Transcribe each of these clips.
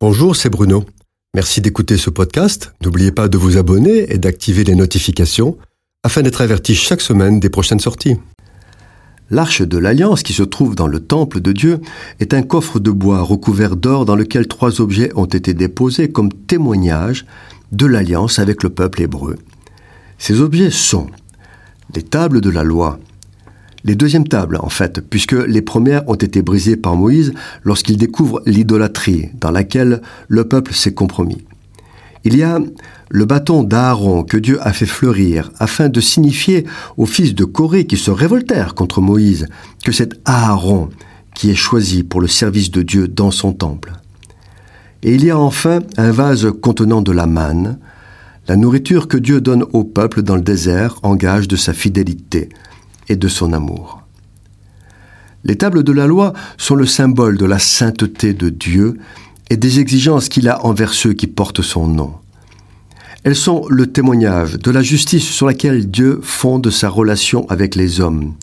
Bonjour, c'est Bruno. Merci d'écouter ce podcast. N'oubliez pas de vous abonner et d'activer les notifications afin d'être averti chaque semaine des prochaines sorties. L'arche de l'Alliance qui se trouve dans le temple de Dieu est un coffre de bois recouvert d'or dans lequel trois objets ont été déposés comme témoignage de l'alliance avec le peuple hébreu. Ces objets sont les tables de la loi, les deuxièmes tables, en fait, puisque les premières ont été brisées par Moïse lorsqu'il découvre l'idolâtrie dans laquelle le peuple s'est compromis. Il y a le bâton d'Aaron que Dieu a fait fleurir afin de signifier aux fils de Corée qui se révoltèrent contre Moïse que c'est Aaron qui est choisi pour le service de Dieu dans son temple. Et il y a enfin un vase contenant de la manne, la nourriture que Dieu donne au peuple dans le désert en gage de sa fidélité et de son amour. Les tables de la loi sont le symbole de la sainteté de Dieu et des exigences qu'il a envers ceux qui portent son nom. Elles sont le témoignage de la justice sur laquelle Dieu fonde sa relation avec les hommes.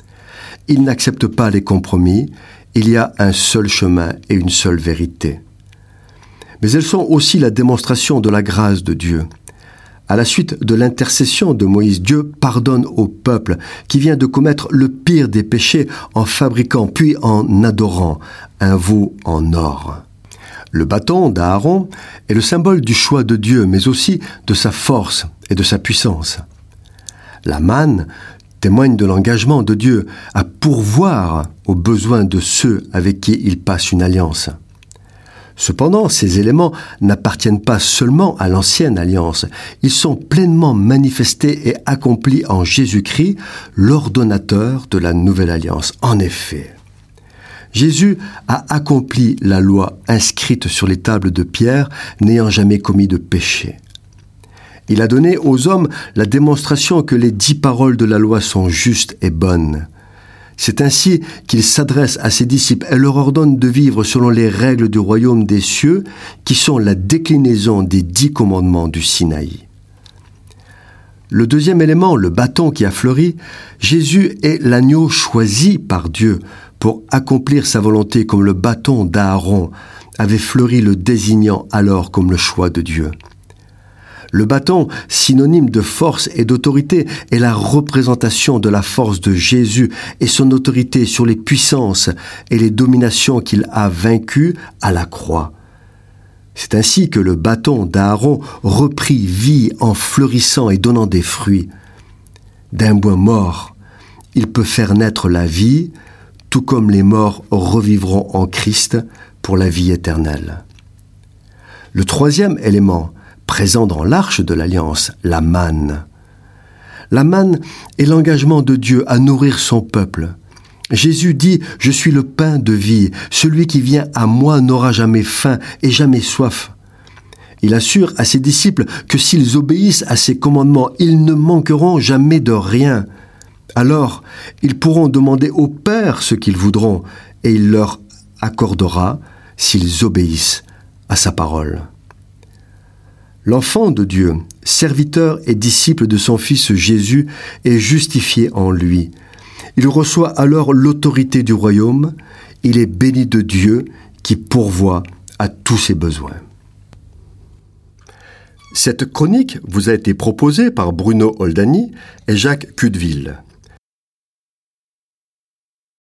Il n'accepte pas les compromis, il y a un seul chemin et une seule vérité. Mais elles sont aussi la démonstration de la grâce de Dieu. À la suite de l'intercession de Moïse, Dieu pardonne au peuple qui vient de commettre le pire des péchés en fabriquant puis en adorant un veau en or. Le bâton d'Aaron est le symbole du choix de Dieu, mais aussi de sa force et de sa puissance. La manne témoigne de l'engagement de Dieu à pourvoir aux besoins de ceux avec qui il passe une alliance. Cependant, ces éléments n'appartiennent pas seulement à l'ancienne alliance, ils sont pleinement manifestés et accomplis en Jésus-Christ, l'ordonnateur de la nouvelle alliance. En effet, Jésus a accompli la loi inscrite sur les tables de pierre, n'ayant jamais commis de péché. Il a donné aux hommes la démonstration que les dix paroles de la loi sont justes et bonnes. C'est ainsi qu'il s'adresse à ses disciples et leur ordonne de vivre selon les règles du royaume des cieux, qui sont la déclinaison des dix commandements du Sinaï. Le deuxième élément, le bâton qui a fleuri, Jésus est l'agneau choisi par Dieu pour accomplir sa volonté comme le bâton d'Aaron avait fleuri le désignant alors comme le choix de Dieu. Le bâton, synonyme de force et d'autorité, est la représentation de la force de Jésus et son autorité sur les puissances et les dominations qu'il a vaincues à la croix. C'est ainsi que le bâton d'Aaron reprit vie en fleurissant et donnant des fruits. D'un bois mort, il peut faire naître la vie, tout comme les morts revivront en Christ pour la vie éternelle. Le troisième élément, présent dans l'arche de l'alliance, la manne. La manne est l'engagement de Dieu à nourrir son peuple. Jésus dit, Je suis le pain de vie, celui qui vient à moi n'aura jamais faim et jamais soif. Il assure à ses disciples que s'ils obéissent à ses commandements, ils ne manqueront jamais de rien. Alors, ils pourront demander au Père ce qu'ils voudront, et il leur accordera s'ils obéissent à sa parole. L'enfant de Dieu, serviteur et disciple de son Fils Jésus, est justifié en lui. Il reçoit alors l'autorité du royaume, il est béni de Dieu qui pourvoit à tous ses besoins. Cette chronique vous a été proposée par Bruno Oldani et Jacques Cudeville.